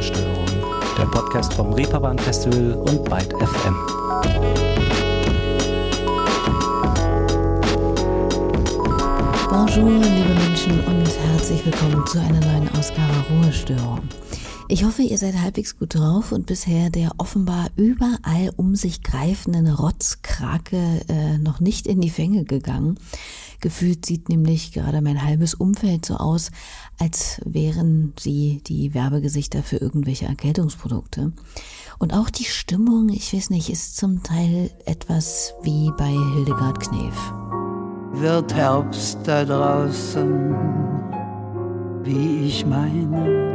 Ruhestörung, der Podcast vom Reeperbahn Festival und Byte FM. Bonjour, liebe Menschen, und herzlich willkommen zu einer neuen Ausgabe Ruhestörung. Ich hoffe, ihr seid halbwegs gut drauf und bisher der offenbar überall um sich greifenden Rotzkrake äh, noch nicht in die Fänge gegangen. Gefühlt sieht nämlich gerade mein halbes Umfeld so aus, als wären sie die Werbegesichter für irgendwelche Erkältungsprodukte. Und auch die Stimmung, ich weiß nicht, ist zum Teil etwas wie bei Hildegard Knef. Wird Herbst da draußen, wie ich meine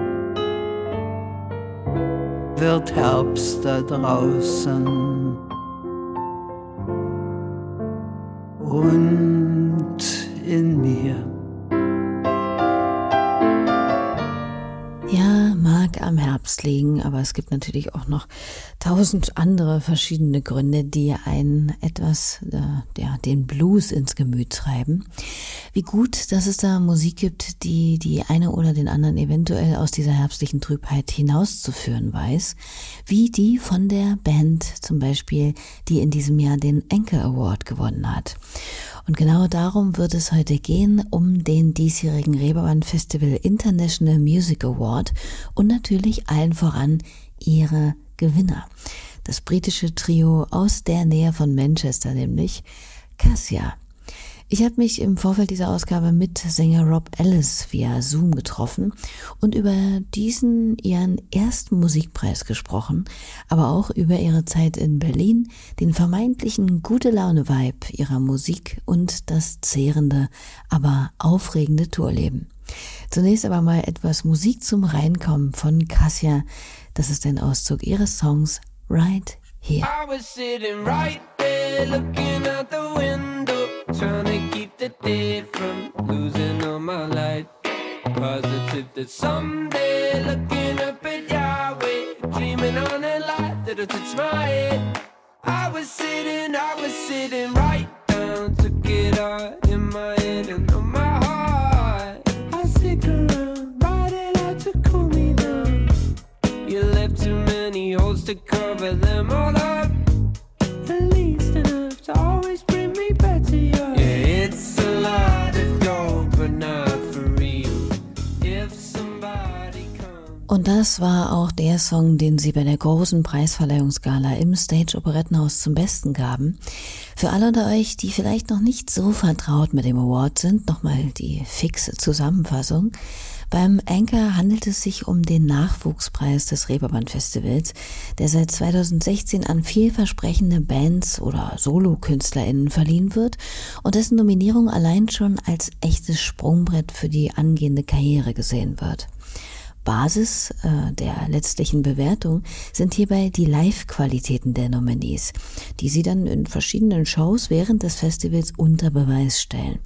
wird Herbst da draußen. Und in mir am Herbst liegen, aber es gibt natürlich auch noch tausend andere verschiedene Gründe, die einen etwas, äh, ja, den Blues ins Gemüt treiben. Wie gut, dass es da Musik gibt, die die eine oder den anderen eventuell aus dieser herbstlichen Trübheit hinauszuführen weiß, wie die von der Band zum Beispiel, die in diesem Jahr den Anchor Award gewonnen hat. Und genau darum wird es heute gehen, um den diesjährigen Reeperbahn Festival International Music Award und natürlich allen voran ihre Gewinner. Das britische Trio aus der Nähe von Manchester, nämlich Cassia. Ich habe mich im Vorfeld dieser Ausgabe mit Sänger Rob Ellis via Zoom getroffen und über diesen ihren ersten Musikpreis gesprochen, aber auch über ihre Zeit in Berlin, den vermeintlichen gute Laune Vibe ihrer Musik und das zehrende, aber aufregende Tourleben. Zunächst aber mal etwas Musik zum Reinkommen von Cassia. Das ist ein Auszug ihres Songs Right Here. I was sitting right there looking out the window, trying day from losing all my light. Positive that someday, looking up at Yahweh, dreaming on a light that'll touch my head. I was sitting, I was sitting right down, took it all in my head and on my heart. I stick around, ride it out to cool me down. You left too many holes to cover them all up. Das war auch der Song, den sie bei der großen Preisverleihungsgala im Stage Operettenhaus zum Besten gaben. Für alle unter euch, die vielleicht noch nicht so vertraut mit dem Award sind, nochmal die fixe Zusammenfassung. Beim Anchor handelt es sich um den Nachwuchspreis des Reeperbahn Festivals, der seit 2016 an vielversprechende Bands oder Solokünstlerinnen verliehen wird und dessen Nominierung allein schon als echtes Sprungbrett für die angehende Karriere gesehen wird. Basis äh, der letztlichen Bewertung sind hierbei die Live-Qualitäten der Nominees, die sie dann in verschiedenen Shows während des Festivals unter Beweis stellen.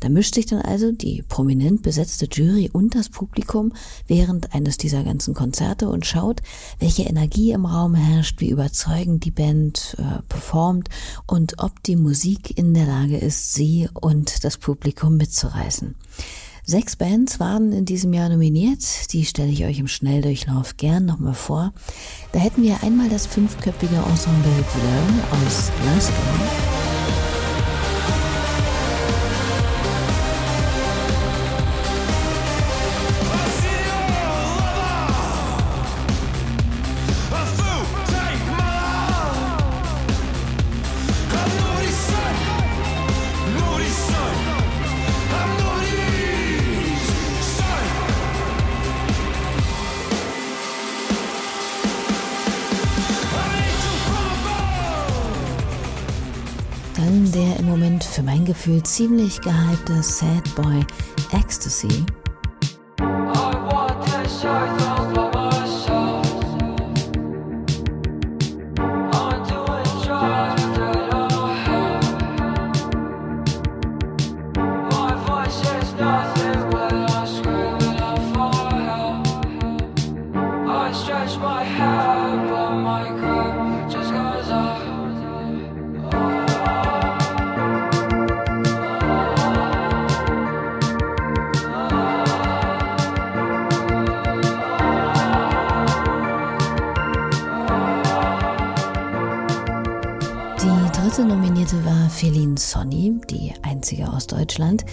Da mischt sich dann also die prominent besetzte Jury und das Publikum während eines dieser ganzen Konzerte und schaut, welche Energie im Raum herrscht, wie überzeugend die Band äh, performt und ob die Musik in der Lage ist, sie und das Publikum mitzureißen. Sechs Bands waren in diesem Jahr nominiert. Die stelle ich euch im Schnelldurchlauf gern nochmal vor. Da hätten wir einmal das fünfköpfige Ensemble Blur aus Glasgow. Gefühl ziemlich gehypte Sad Boy Ecstasy Sängerin Sonny, die einzige aus Deutschland,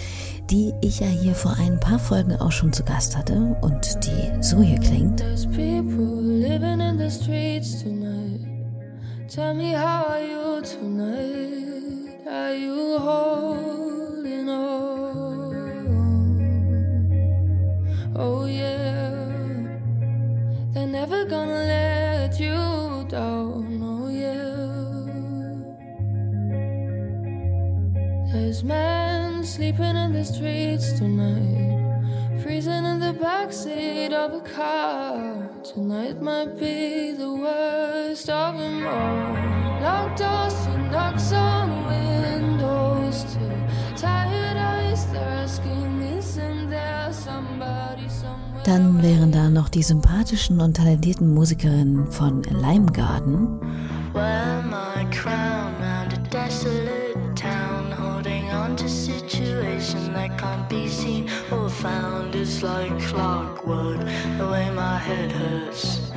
die ich ja hier vor ein paar Folgen auch schon zu Gast hatte und die so hier klingt. Tell me how are you tonight? Are you holding on? Oh yeah, they're never gonna let you down. There's men sleeping in the streets tonight, freezing in the backseat of a car. Tonight might be the worst of them all. Locked doors to knocks on windows to tired eyes. They're asking, isn't there somebody somewhere? Dann wären da noch die sympathischen und talentierten Musikerinnen von Lime Garden. Wear be seen or found. It's like clockwork, the way my head hurts.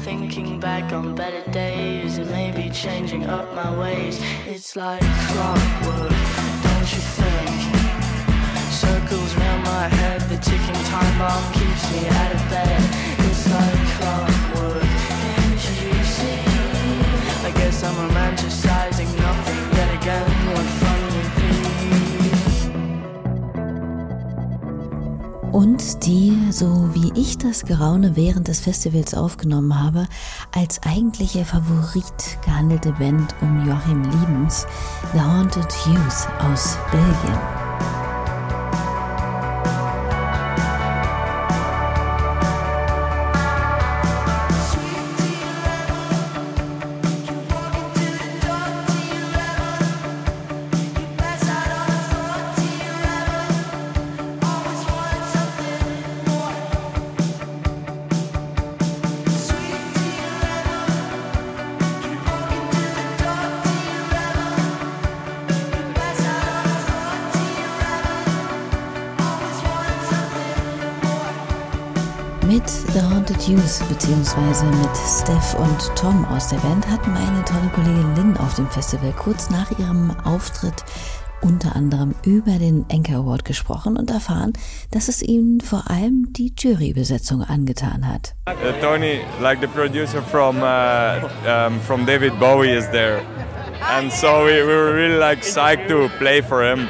Thinking back on better days and maybe changing up my ways. It's like clockwork, don't you think? Circles around my head, the ticking time bomb keeps me out of bed. It's like clockwork, Und die, so wie ich das Geraune während des Festivals aufgenommen habe, als eigentliche Favorit gehandelte Band um Joachim Liebens, The Haunted Youth aus Belgien. Youth bzw. mit Steph und Tom aus der Band hat meine tolle Kollegin Lynn auf dem Festival kurz nach ihrem Auftritt unter anderem über den Anchor Award gesprochen und erfahren, dass es ihnen vor allem die Jurybesetzung angetan hat. Uh, Tony, like the producer from uh, um, from David Bowie, is there, and so we, we were really like psyched to play for him,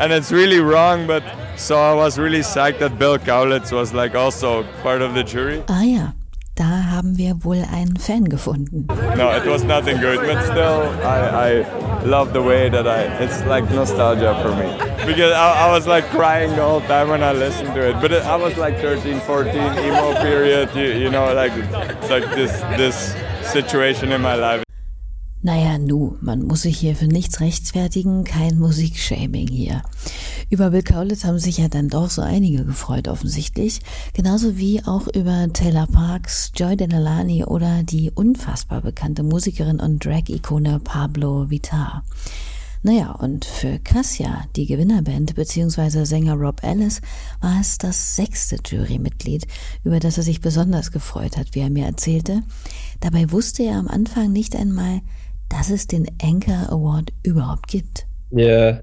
and it's really wrong, but so I was really psyched that Bill Kaulitz was like also part of the jury. Ah ja, da haben wir wohl einen Fan gefunden. No, it was nothing good, but still, I, I love the way that I. It's like nostalgia for me because I, I was like crying the whole time when I listened to it. But it, I was like 13, 14, emo period. You, you know, like it's like this this situation in my life. Naja, nu, man muss sich hier für nichts rechtfertigen, kein Musikshaming hier. Über Bill Kaulitz haben sich ja dann doch so einige gefreut offensichtlich, genauso wie auch über Taylor Parks, Joy Delalani oder die unfassbar bekannte Musikerin und Drag-Ikone Pablo Vittar. Naja, und für Cassia, die Gewinnerband bzw. Sänger Rob Ellis, war es das sechste Jurymitglied, über das er sich besonders gefreut hat, wie er mir erzählte. Dabei wusste er am Anfang nicht einmal, dass es den Anchor Award überhaupt gibt. Yeah.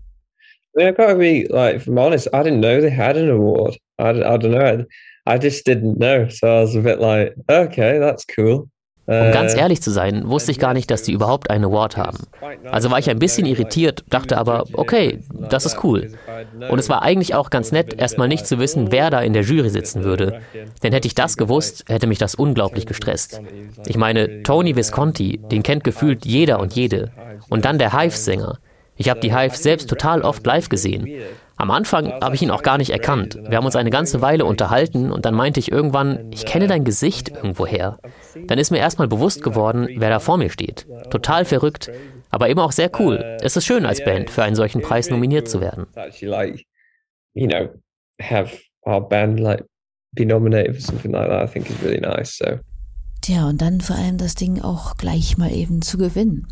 I mean, I've got to be like, if I'm honest, I didn't know they had an award. I, I don't know. I, I just didn't know. So I was a bit like, okay, that's cool. Um ganz ehrlich zu sein, wusste ich gar nicht, dass die überhaupt einen Award haben. Also war ich ein bisschen irritiert, dachte aber, okay, das ist cool. Und es war eigentlich auch ganz nett, erstmal nicht zu wissen, wer da in der Jury sitzen würde. Denn hätte ich das gewusst, hätte mich das unglaublich gestresst. Ich meine, Tony Visconti, den kennt gefühlt jeder und jede. Und dann der Hive-Sänger. Ich habe die Hive selbst total oft live gesehen. Am Anfang habe ich ihn auch gar nicht erkannt. Wir haben uns eine ganze Weile unterhalten und dann meinte ich irgendwann, ich kenne dein Gesicht irgendwoher. Dann ist mir erstmal bewusst geworden, wer da vor mir steht. Total verrückt, aber eben auch sehr cool. Es ist schön als Band für einen solchen Preis nominiert zu werden. Be nominated for something like that, I think is really nice. So. Tja, und dann vor allem das Ding auch gleich mal eben zu gewinnen.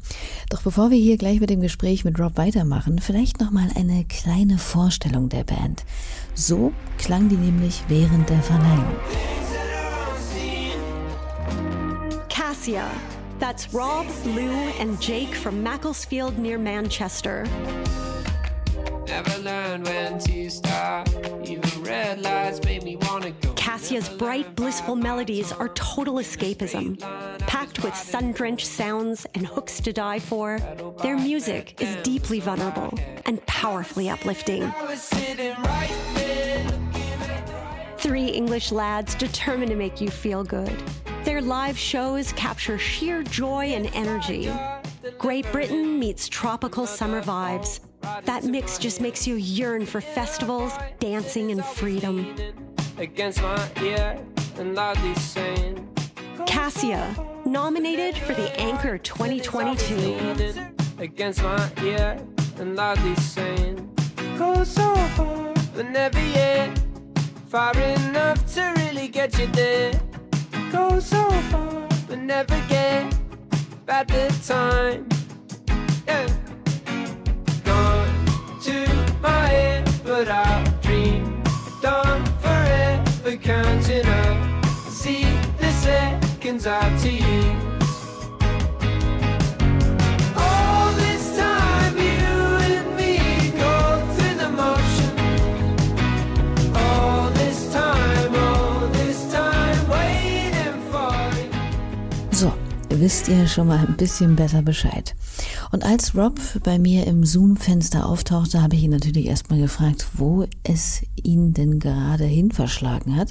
Doch bevor wir hier gleich mit dem Gespräch mit Rob weitermachen, vielleicht nochmal eine kleine Vorstellung der Band. So klang die nämlich während der Verleihung. Cassia. That's Rob, Lou, and Jake from Macclesfield near Manchester. Never learned when to stop. Even red lights made me wanna go. Cassia's bright, blissful melodies are total escapism. Packed with sun drenched sounds and hooks to die for, their music is deeply vulnerable and powerfully uplifting. I was sitting right there looking at Three English lads determined to make you feel good. Their live shows capture sheer joy and energy. Great Britain meets tropical summer vibes. That mix just makes you yearn for festivals, dancing, and freedom. against my ear and loudly saying, Cassia, nominated for the Anchor 2022. against my ear and loudly saying, Go so far, but never yet. Far enough to really get you there. Go so far, but never get back the time. Time, waiting for you. So, wisst ihr schon mal ein bisschen besser Bescheid. Und als Rob bei mir im Zoom-Fenster auftauchte, habe ich ihn natürlich erstmal gefragt, wo es ihn denn gerade hin verschlagen hat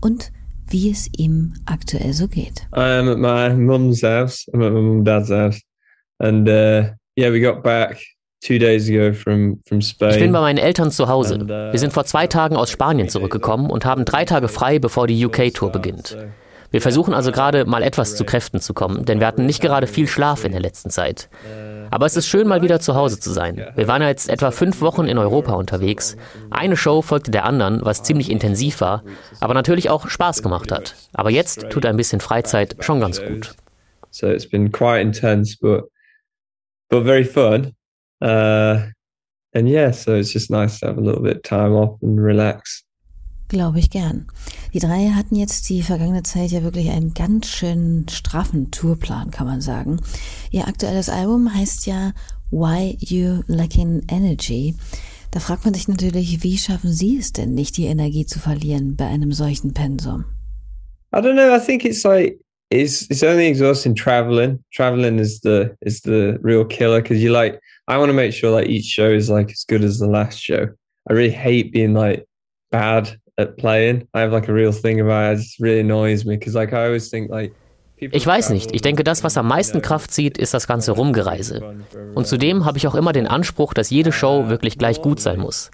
und wie es ihm aktuell so geht. I'm at my mum's house. I'm at my mum and dad's house. And uh, yeah, we got back two days ago from, from Spain. Ich bin bei meinen Eltern zu Hause. Wir sind vor zwei Tagen aus Spanien zurückgekommen und haben drei Tage frei, bevor die UK-Tour beginnt. Wir versuchen also gerade mal etwas zu Kräften zu kommen, denn wir hatten nicht gerade viel Schlaf in der letzten Zeit. Aber es ist schön, mal wieder zu Hause zu sein. Wir waren jetzt etwa fünf Wochen in Europa unterwegs. Eine Show folgte der anderen, was ziemlich intensiv war, aber natürlich auch Spaß gemacht hat. Aber jetzt tut ein bisschen Freizeit schon ganz gut. So it's been quite intense, but but very fun. Uh, and yeah, so it's just nice to have a little bit of time off and relax. Glaube ich gern. Die drei hatten jetzt die vergangene Zeit ja wirklich einen ganz schön straffen Tourplan, kann man sagen. Ihr aktuelles Album heißt ja Why You Lacking Energy. Da fragt man sich natürlich, wie schaffen Sie es denn nicht, die Energie zu verlieren bei einem solchen Pensum? I don't know. I think it's like it's it's only exhausting traveling. Traveling is the is the real killer because you like. I want to make sure like each show is like as good as the last show. I really hate being like bad at playing. I have like a real thing about it. It just really annoys me because like I always think like. Ich weiß nicht. Ich denke, das, was am meisten Kraft zieht, ist das ganze Rumgereise. Und zudem habe ich auch immer den Anspruch, dass jede Show wirklich gleich gut sein muss.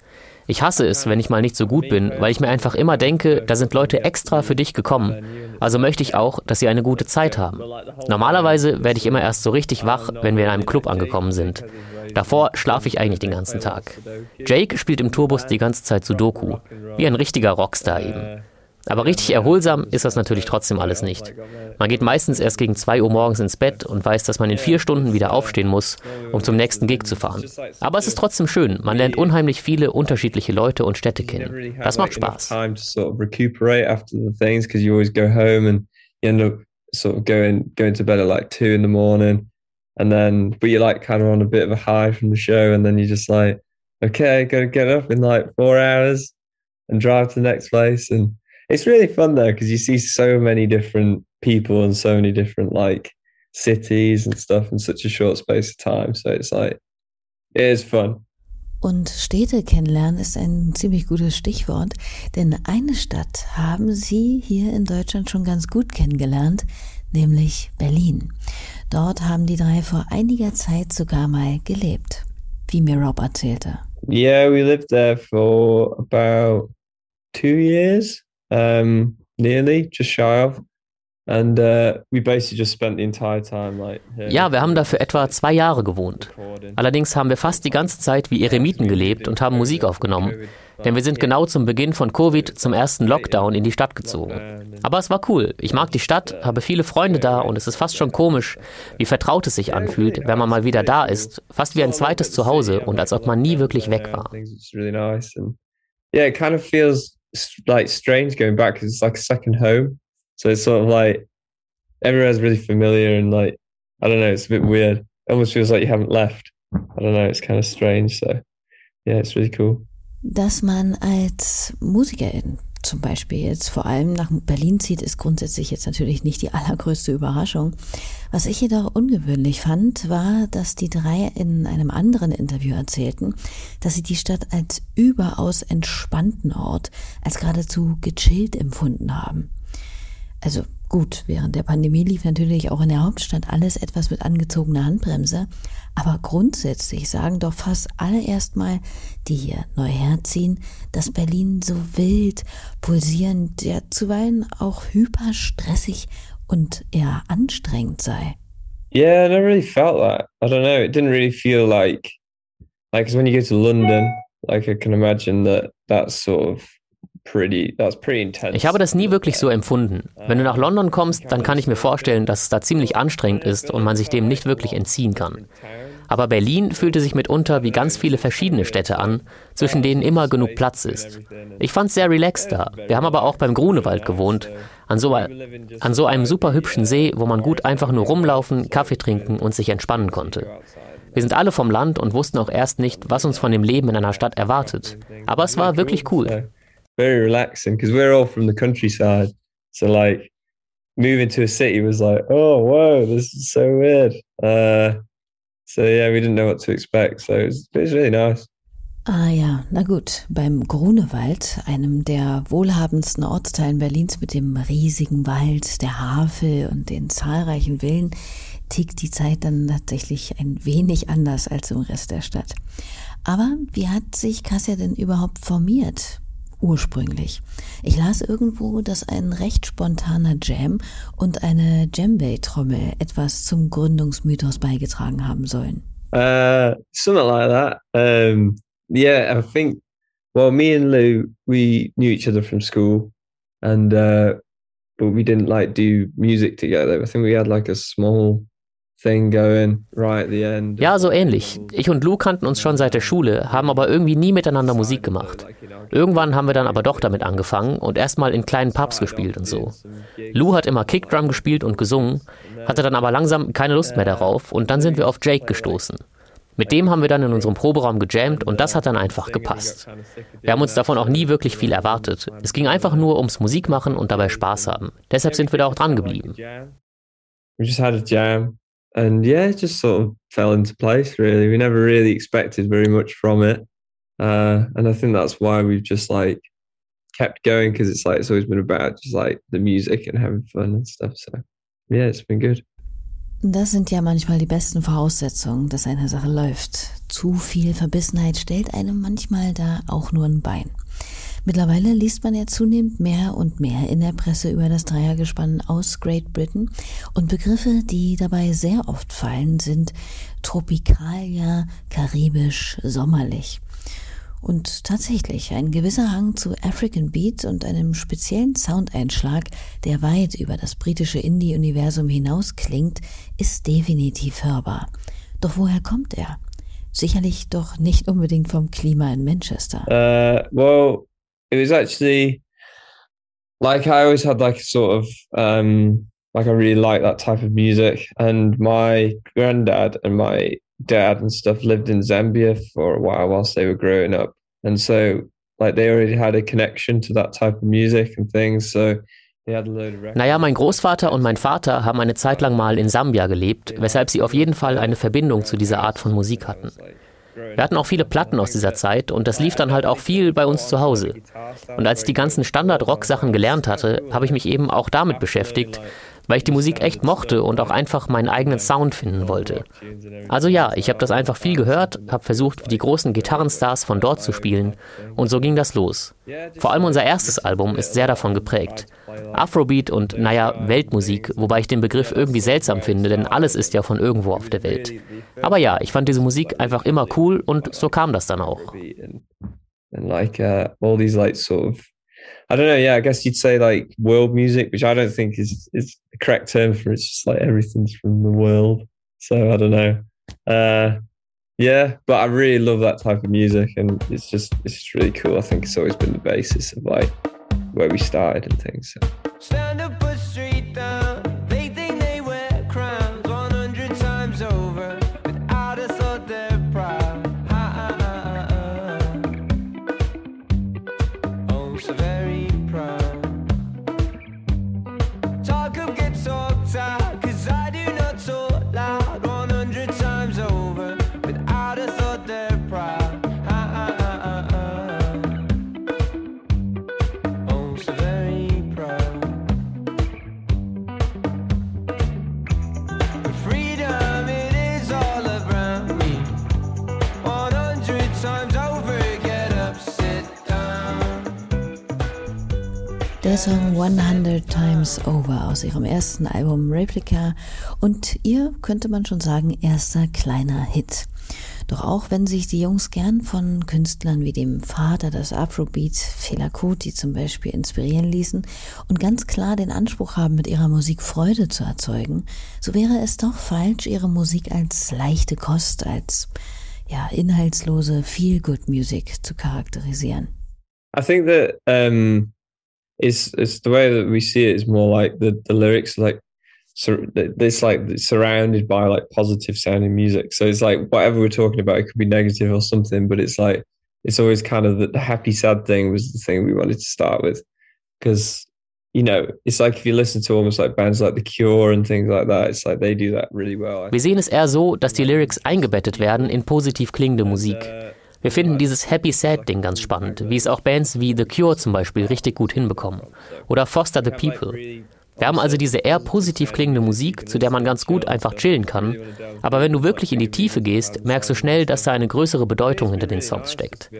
Ich hasse es, wenn ich mal nicht so gut bin, weil ich mir einfach immer denke, da sind Leute extra für dich gekommen. Also möchte ich auch, dass sie eine gute Zeit haben. Normalerweise werde ich immer erst so richtig wach, wenn wir in einem Club angekommen sind. Davor schlafe ich eigentlich den ganzen Tag. Jake spielt im Tourbus die ganze Zeit Sudoku. Wie ein richtiger Rockstar eben. Aber richtig erholsam ist das natürlich trotzdem alles nicht. Man geht meistens erst gegen 2 Uhr morgens ins Bett und weiß, dass man in vier Stunden wieder aufstehen muss, um zum nächsten Gig zu fahren. Aber es ist trotzdem schön. Man lernt unheimlich viele unterschiedliche Leute und Städte kennen. Das macht Spaß. You end up sort of going going to bed at like two in the morning, and then but you're like kind of on a bit of a high from the show, and then you're just like, okay, gotta get up in like four hours and drive to the next place, and it's really fun though because you see so many different people and so many different like cities and stuff in such a short space of time. So it's like it is fun. Und Städte kennenlernen ist ein ziemlich gutes Stichwort, denn eine Stadt haben Sie hier in Deutschland schon ganz gut kennengelernt, nämlich Berlin. Dort haben die drei vor einiger Zeit sogar mal gelebt, wie mir Rob erzählte. Yeah, we lived there for about two years, um, nearly, just shy of. And uh, we basically just spent the entire time like. here Ja, wir haben da für etwa zwei Jahre gewohnt. Allerdings haben wir fast die ganze Zeit wie Eremiten gelebt und haben Musik aufgenommen. Denn wir sind genau zum Beginn von Covid zum ersten Lockdown in die Stadt gezogen. Aber es war cool. Ich mag die Stadt, habe viele Freunde da und es ist fast schon komisch, wie vertraut es sich anfühlt, wenn man mal wieder da ist. Fast wie ein zweites Zuhause und als ob man nie wirklich weg war. Yeah, it kind of feels like strange going back because it's like a second home. So it's sort of like everywhere's really familiar and like I don't know, it's a bit weird. It almost feels like you haven't left. I don't know, it's kind of strange. So yeah, it's really cool. Dass man als Musikerin zum Beispiel jetzt vor allem nach Berlin zieht, ist grundsätzlich jetzt natürlich nicht die allergrößte Überraschung. Was ich jedoch ungewöhnlich fand, war, dass die drei in einem anderen Interview erzählten, dass sie die Stadt als überaus entspannten Ort, als geradezu gechillt empfunden haben. Also gut, während der Pandemie lief natürlich auch in der Hauptstadt alles etwas mit angezogener Handbremse, aber grundsätzlich sagen doch fast alle erstmal, die hier neu herziehen, dass Berlin so wild, pulsierend, ja zuweilen auch hyperstressig und eher anstrengend sei. Yeah, I never really felt that. I don't know. It didn't really feel like, like, cause when you go to London, like I can imagine that that's sort of ich habe das nie wirklich so empfunden. Wenn du nach London kommst, dann kann ich mir vorstellen, dass es da ziemlich anstrengend ist und man sich dem nicht wirklich entziehen kann. Aber Berlin fühlte sich mitunter wie ganz viele verschiedene Städte an, zwischen denen immer genug Platz ist. Ich fand es sehr relaxed da. Wir haben aber auch beim Grunewald gewohnt, an so, an so einem super hübschen See, wo man gut einfach nur rumlaufen, Kaffee trinken und sich entspannen konnte. Wir sind alle vom Land und wussten auch erst nicht, was uns von dem Leben in einer Stadt erwartet. Aber es war wirklich cool. Very relaxing because we're all from the countryside. So like moving to a city was like, oh whoa, this is so weird. Uh, so yeah, we didn't know what to expect. So it was, it was really nice. Ah ja, na gut. Beim Grunewald, einem der wohlhabendsten Ortsteilen Berlins mit dem riesigen Wald, der Havel und den zahlreichen Villen, tickt die Zeit dann tatsächlich ein wenig anders als im Rest der Stadt. Aber wie hat sich Kassia denn überhaupt formiert? Ursprünglich. Ich las irgendwo, dass ein recht spontaner Jam und eine Djembe-Trommel etwas zum Gründungsmythos beigetragen haben sollen. Uh, something like that. Um, yeah, I think. Well, me and Lou, we knew each other from school, and uh, but we didn't like do music together. I think we had like a small ja, so ähnlich. Ich und Lou kannten uns schon seit der Schule, haben aber irgendwie nie miteinander Musik gemacht. Irgendwann haben wir dann aber doch damit angefangen und erstmal in kleinen Pubs gespielt und so. Lou hat immer Kickdrum gespielt und gesungen, hatte dann aber langsam keine Lust mehr darauf und dann sind wir auf Jake gestoßen. Mit dem haben wir dann in unserem Proberaum gejammt und das hat dann einfach gepasst. Wir haben uns davon auch nie wirklich viel erwartet. Es ging einfach nur ums Musikmachen und dabei Spaß haben. Deshalb sind wir da auch dran geblieben. We just had a jam. And yeah, it just sort of fell into place. Really, we never really expected very much from it, uh, and I think that's why we've just like kept going because it's like it's always been about just like the music and having fun and stuff. So yeah, it's been good. Das sind ja manchmal die besten Voraussetzungen, dass eine Sache läuft. Zu viel Verbissenheit stellt einem manchmal da auch nur ein Bein. Mittlerweile liest man ja zunehmend mehr und mehr in der Presse über das Dreiergespann aus Great Britain und Begriffe, die dabei sehr oft fallen, sind Tropikalia, karibisch, sommerlich. Und tatsächlich, ein gewisser Hang zu African Beat und einem speziellen Soundeinschlag, der weit über das britische Indie-Universum hinaus klingt, ist definitiv hörbar. Doch woher kommt er? Sicherlich doch nicht unbedingt vom Klima in Manchester. Uh, well, it was actually like I always had like a sort of um like I really like that type of music. And my granddad and my dad and stuff lived in Zambia for a while whilst they were growing up. And so like they already had a connection to that type of music and things. So Naja, mein Großvater und mein Vater haben eine Zeit lang mal in Sambia gelebt, weshalb sie auf jeden Fall eine Verbindung zu dieser Art von Musik hatten. Wir hatten auch viele Platten aus dieser Zeit und das lief dann halt auch viel bei uns zu Hause. Und als ich die ganzen Standard-Rock-Sachen gelernt hatte, habe ich mich eben auch damit beschäftigt, weil ich die Musik echt mochte und auch einfach meinen eigenen Sound finden wollte. Also ja, ich habe das einfach viel gehört, habe versucht, wie die großen Gitarrenstars von dort zu spielen und so ging das los. Vor allem unser erstes Album ist sehr davon geprägt. Afrobeat und, naja, Weltmusik, wobei ich den Begriff irgendwie seltsam finde, denn alles ist ja von irgendwo auf der Welt. Aber ja, ich fand diese Musik einfach immer cool und so kam das dann auch. And like uh, all these like sort of I don't know. Yeah, I guess you'd say like world music, which I don't think is is the correct term for it. It's just like everything's from the world. So I don't know. Uh, yeah, but I really love that type of music, and it's just it's just really cool. I think it's always been the basis of like where we started and things. So. Der Song 100 Times Over aus ihrem ersten Album Replica und ihr könnte man schon sagen erster kleiner Hit. Doch auch wenn sich die Jungs gern von Künstlern wie dem Vater des Afrobeat, Fela Kuti zum Beispiel, inspirieren ließen und ganz klar den Anspruch haben, mit ihrer Musik Freude zu erzeugen, so wäre es doch falsch, ihre Musik als leichte Kost, als ja, inhaltslose Feel-Good-Music zu charakterisieren. I think that um, it's, it's the way that we see it is more like the, the lyrics like so it's like surrounded by like positive sounding music. So it's like whatever we're talking about, it could be negative or something, but it's like it's always kind of the, the happy sad thing was the thing we wanted to start with because you know it's like if you listen to almost like bands like The Cure and things like that, it's like they do that really well. Wir sehen es eher so, dass die Lyrics eingebettet werden in positiv klingende Musik. Uh, Wir finden dieses Happy Sad Ding ganz spannend, wie es auch Bands wie The Cure zum Beispiel richtig gut hinbekommen. Oder Foster the People. Wir haben also diese eher positiv klingende Musik, zu der man ganz gut einfach chillen kann. Aber wenn du wirklich in die Tiefe gehst, merkst du schnell, dass da eine größere Bedeutung hinter den Songs steckt.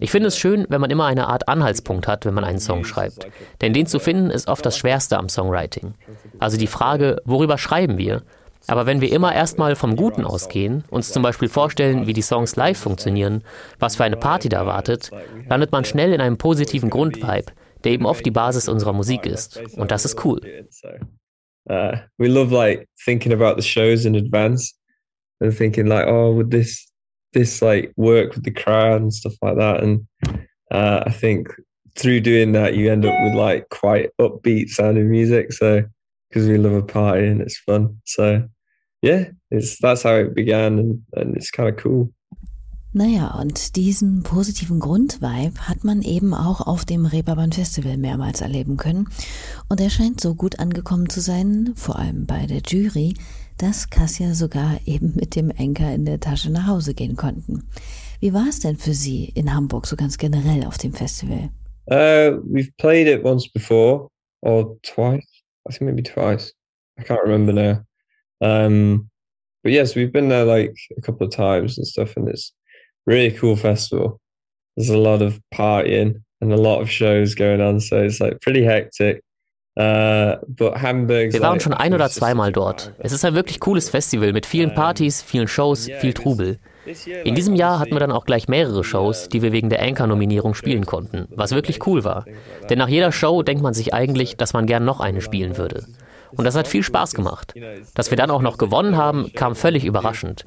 Ich finde es schön, wenn man immer eine Art Anhaltspunkt hat, wenn man einen Song schreibt. Denn den zu finden ist oft das Schwerste am Songwriting. Also die Frage, worüber schreiben wir? Aber wenn wir immer erstmal vom Guten ausgehen, uns zum Beispiel vorstellen, wie die Songs live funktionieren, was für eine Party da wartet, landet man schnell in einem positiven Grundvibe, der eben oft die Basis unserer Musik ist. Und das ist cool. Uh, we love like thinking about the shows in advance and thinking like, oh, would this this like work with the crowd and stuff like that. And uh, I think through doing that, you end up with like quite upbeat sounding music. So because we love a party and it's fun. So yeah, it's that's how it began, and, and it's kind of cool. Naja, und diesen positiven Grundvibe hat man eben auch auf dem Reeperbahn Festival mehrmals erleben können. Und er scheint so gut angekommen zu sein, vor allem bei der Jury, dass Kassia sogar eben mit dem Enker in der Tasche nach Hause gehen konnten. Wie war es denn für Sie in Hamburg so ganz generell auf dem Festival? Uh, we've played it once before, or twice. I think maybe twice. I can't remember now. Um, but yes, we've been there like a couple of times and stuff, and it's really cool festival. There's a lot of partying and a lot of shows going on, so it's like pretty hectic. Uh, Wir waren schon ein oder zweimal dort. Es ist ein wirklich cooles Festival mit vielen Partys, vielen Shows, viel Trubel. In diesem Jahr hatten wir dann auch gleich mehrere Shows, die wir wegen der Anchor-Nominierung spielen konnten, was wirklich cool war. Denn nach jeder Show denkt man sich eigentlich, dass man gern noch eine spielen würde. Und das hat viel Spaß gemacht. Dass wir dann auch noch gewonnen haben, kam völlig überraschend.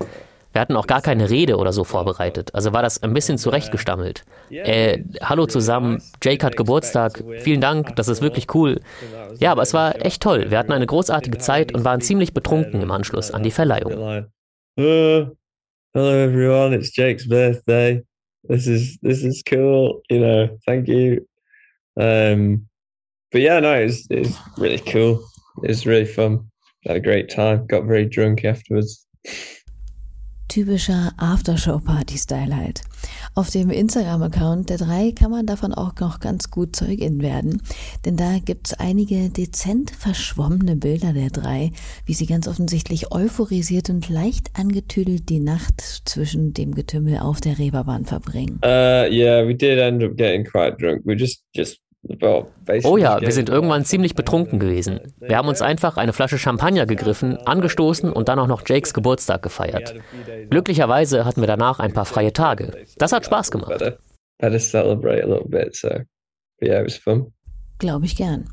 Wir hatten auch gar keine Rede oder so vorbereitet, also war das ein bisschen zurechtgestammelt. Äh, hallo zusammen, Jake hat Geburtstag, vielen Dank, das ist wirklich cool. Ja, aber es war echt toll. Wir hatten eine großartige Zeit und waren ziemlich betrunken im Anschluss an die Verleihung. Hello everyone, it's Jake's birthday. This is this is cool, you know. Thank you. Um, but yeah, no, it's it's really cool. It was really fun. Had a great time. Got very drunk afterwards. Typischer Aftershow-Party-Style halt. Auf dem Instagram-Account der drei kann man davon auch noch ganz gut Zeugin werden, denn da gibt's einige dezent verschwommene Bilder der drei, wie sie ganz offensichtlich euphorisiert und leicht angetüdelt die Nacht zwischen dem Getümmel auf der Reeperbahn verbringen. Uh, yeah, we did end up getting quite drunk. We just just Oh ja, wir sind irgendwann ziemlich betrunken gewesen. Wir haben uns einfach eine Flasche Champagner gegriffen, angestoßen und dann auch noch Jakes Geburtstag gefeiert. Glücklicherweise hatten wir danach ein paar freie Tage. Das hat Spaß gemacht. Glaube ich gern.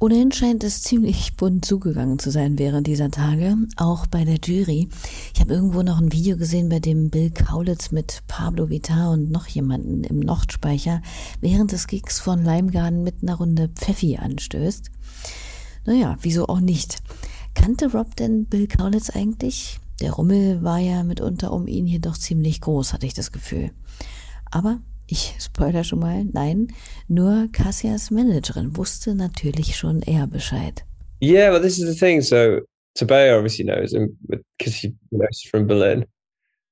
Ohnehin scheint es ziemlich bunt zugegangen zu sein während dieser Tage, auch bei der Jury. Ich habe irgendwo noch ein Video gesehen, bei dem Bill Kaulitz mit Pablo Vitar und noch jemanden im Nordspeicher während des Gigs von Leimgarden mit einer Runde Pfeffi anstößt. Naja, wieso auch nicht? Kannte Rob denn Bill Kaulitz eigentlich? Der Rummel war ja mitunter um ihn hier doch ziemlich groß, hatte ich das Gefühl. Aber ich spoiler schon mal, nein, nur Cassias Managerin wusste natürlich schon eher Bescheid. Yeah, but this is the thing. So Tabea obviously knows him because she knows from Berlin.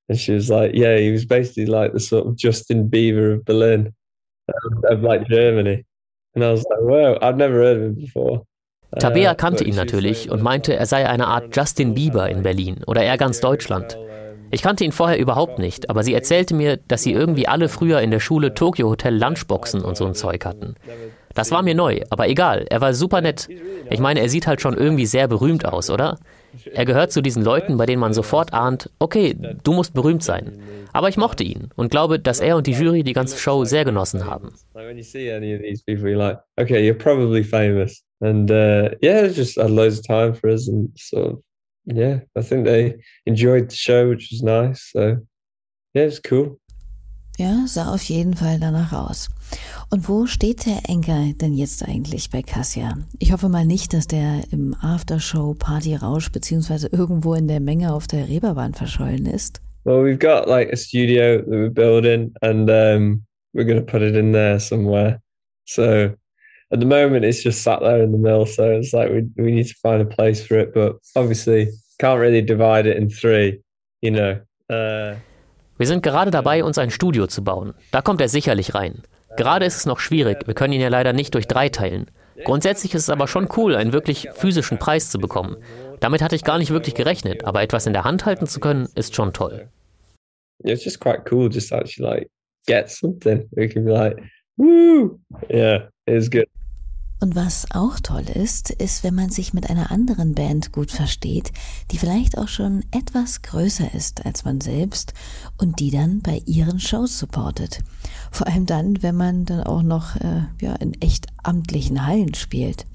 And she was like, yeah, he was basically like the sort of Justin Bieber of Berlin, of like Germany. And I was like, wow, I've never heard of him before. Tabea uh, kannte ihn natürlich und meinte, er sei eine Art Justin Bieber in Berlin oder eher ganz Deutschland. Ich kannte ihn vorher überhaupt nicht, aber sie erzählte mir, dass sie irgendwie alle früher in der Schule Tokyo Hotel Lunchboxen und so ein Zeug hatten. Das war mir neu, aber egal, er war super nett. Ich meine, er sieht halt schon irgendwie sehr berühmt aus, oder? Er gehört zu diesen Leuten, bei denen man sofort ahnt, okay, du musst berühmt sein. Aber ich mochte ihn und glaube, dass er und die Jury die ganze Show sehr genossen haben. Okay, you're probably famous. And uh, yeah, just had loads of time for us and so yeah, I think they enjoyed the show, which was nice. So yeah, it's cool. Ja, sah auf jeden Fall danach aus. Und wo steht der Enker denn jetzt eigentlich bei Cassia? Ich hoffe mal nicht, dass der im Aftershow-Party-Rausch beziehungsweise irgendwo in der Menge auf der Reeperbahn verschollen ist. Well, we've got like a studio that we're building and um, we're going to put it in there somewhere. So at the moment it's just sat there in the mill so it's like we, we need to find a place for it but obviously can't really divide it in three you know uh, wir sind gerade dabei, uns ein Studio zu bauen. Da kommt er sicherlich rein. Gerade ist es noch schwierig, wir können ihn ja leider nicht durch drei teilen. Grundsätzlich ist es aber schon cool, einen wirklich physischen Preis zu bekommen. Damit hatte ich gar nicht wirklich gerechnet, aber etwas in der Hand halten zu können, ist schon toll. It's just quite cool just to actually like get something. We can be like, woo! Yeah, it's good. Und was auch toll ist, ist, wenn man sich mit einer anderen Band gut versteht, die vielleicht auch schon etwas größer ist als man selbst und die dann bei ihren Shows supportet. Vor allem dann, wenn man dann auch noch äh, ja, in echt amtlichen Hallen spielt.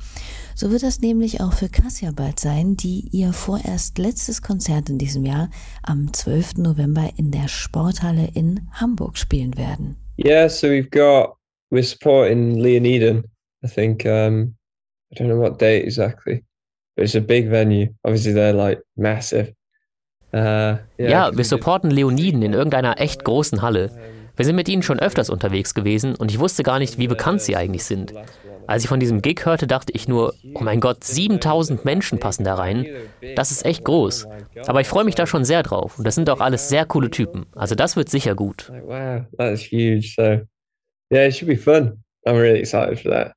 So wird das nämlich auch für Cassia bald sein, die ihr vorerst letztes Konzert in diesem Jahr am 12. November in der Sporthalle in Hamburg spielen werden. Yeah, so we've got, we're supporting Leoniden. I think um, I don't know what date exactly, but it's a big venue. Obviously, they're like massive. Uh, yeah, ja, wir supporten Leoniden in irgendeiner echt großen Halle. Wir sind mit ihnen schon öfters unterwegs gewesen und ich wusste gar nicht, wie bekannt sie eigentlich sind. Als ich von diesem Gig hörte, dachte ich nur, oh mein Gott, 7000 Menschen passen da rein. Das ist echt groß. Aber ich freue mich da schon sehr drauf und das sind auch alles sehr coole Typen. Also das wird sicher gut. Wow, that's huge. So, yeah, it should be fun. I'm really excited for that.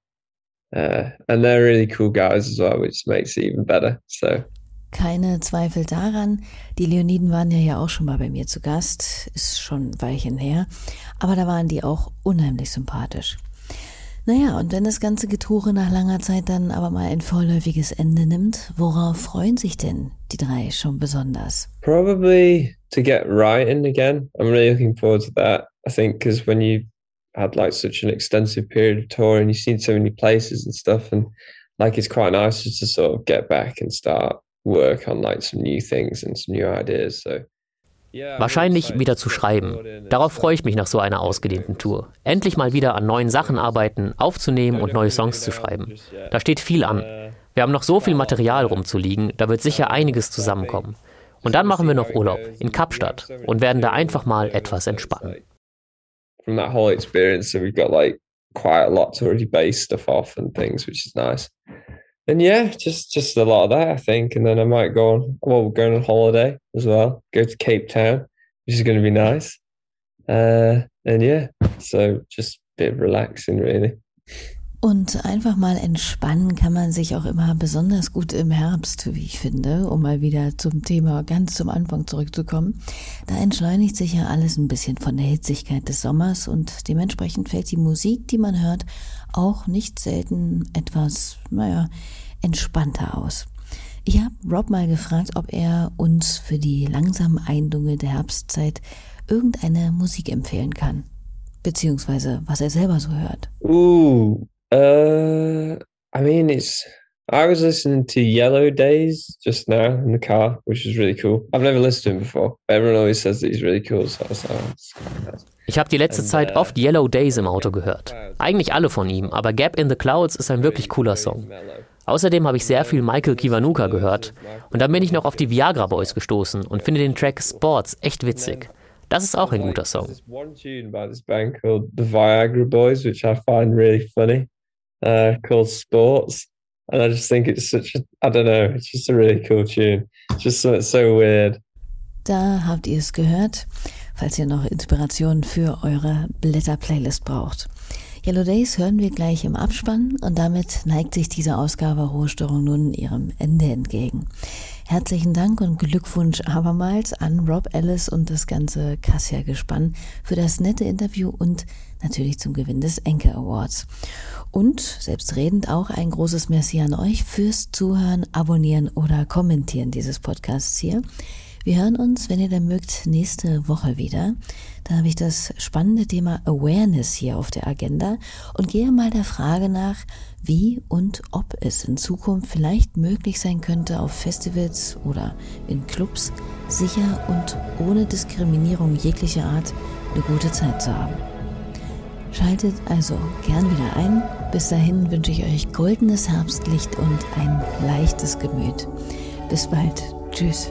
Uh, and they're really cool guys as well, which makes it even better. So. Keine Zweifel daran. Die Leoniden waren ja, ja auch schon mal bei mir zu Gast. Ist schon ein Weilchen her. Aber da waren die auch unheimlich sympathisch. Naja, und wenn das ganze Getore nach langer Zeit dann aber mal ein vorläufiges Ende nimmt, worauf freuen sich denn die drei schon besonders? Probably to get writing again. I'm really looking forward to that. I think because when you had like such an extensive period of tour and you've seen so many places and stuff and like it's quite nice just to sort of get back and start work on like some new things and some new ideas so Wahrscheinlich wieder zu schreiben. Darauf freue ich mich nach so einer ausgedehnten Tour. Endlich mal wieder an neuen Sachen arbeiten, aufzunehmen und neue Songs zu schreiben. Da steht viel an. Wir haben noch so viel Material rumzuliegen, da wird sicher einiges zusammenkommen. Und dann machen wir noch Urlaub in Kapstadt und werden da einfach mal etwas entspannen. From that whole experience. So we've got like quite a lot to already base stuff off and things, which is nice. And yeah, just just a lot of that, I think. And then I might go on. Well, we're going on holiday as well. Go to Cape Town, which is going to be nice. Uh, and yeah, so just a bit of relaxing, really. Und einfach mal entspannen kann man sich auch immer besonders gut im Herbst, wie ich finde, um mal wieder zum Thema ganz zum Anfang zurückzukommen. Da entschleunigt sich ja alles ein bisschen von der Hitzigkeit des Sommers und dementsprechend fällt die Musik, die man hört, auch nicht selten etwas, naja, entspannter aus. Ich habe Rob mal gefragt, ob er uns für die langsam eindungelte Herbstzeit irgendeine Musik empfehlen kann. Beziehungsweise was er selber so hört. Uh, Uh, I mean, it's. I was listening to Yellow Days just now in the car, which is really cool. I've never listened to him before. Everyone always says that he's really cool. So was like, ich habe die letzte Zeit uh, oft Yellow Days im Auto gehört. Eigentlich alle von ihm, aber Gap in the Clouds ist ein wirklich cooler Song. Außerdem habe ich sehr viel Michael Kiwanuka gehört und dann bin ich noch auf die Viagra Boys gestoßen und finde den Track Sports echt witzig. Das ist auch ein guter Song. One tune by this band called The Viagra Boys, which I find really funny. Uh, called Sports. And I just think it's such a, I don't know, it's just a really cool tune. It's just so, it's so weird. Da habt ihr es gehört, falls ihr noch Inspiration für eure Blätter-Playlist braucht. Yellow Days hören wir gleich im Abspann und damit neigt sich diese Ausgabe Ruhestörung nun ihrem Ende entgegen. Herzlichen Dank und Glückwunsch abermals an Rob Ellis und das ganze Cassia-Gespann für das nette Interview und natürlich zum Gewinn des Enke Awards. Und selbstredend auch ein großes Merci an euch fürs Zuhören, Abonnieren oder Kommentieren dieses Podcasts hier. Wir hören uns, wenn ihr dann mögt, nächste Woche wieder. Da habe ich das spannende Thema Awareness hier auf der Agenda und gehe mal der Frage nach, wie und ob es in Zukunft vielleicht möglich sein könnte, auf Festivals oder in Clubs sicher und ohne Diskriminierung jeglicher Art eine gute Zeit zu haben. Schaltet also gern wieder ein. Bis dahin wünsche ich euch goldenes Herbstlicht und ein leichtes Gemüt. Bis bald. Tschüss.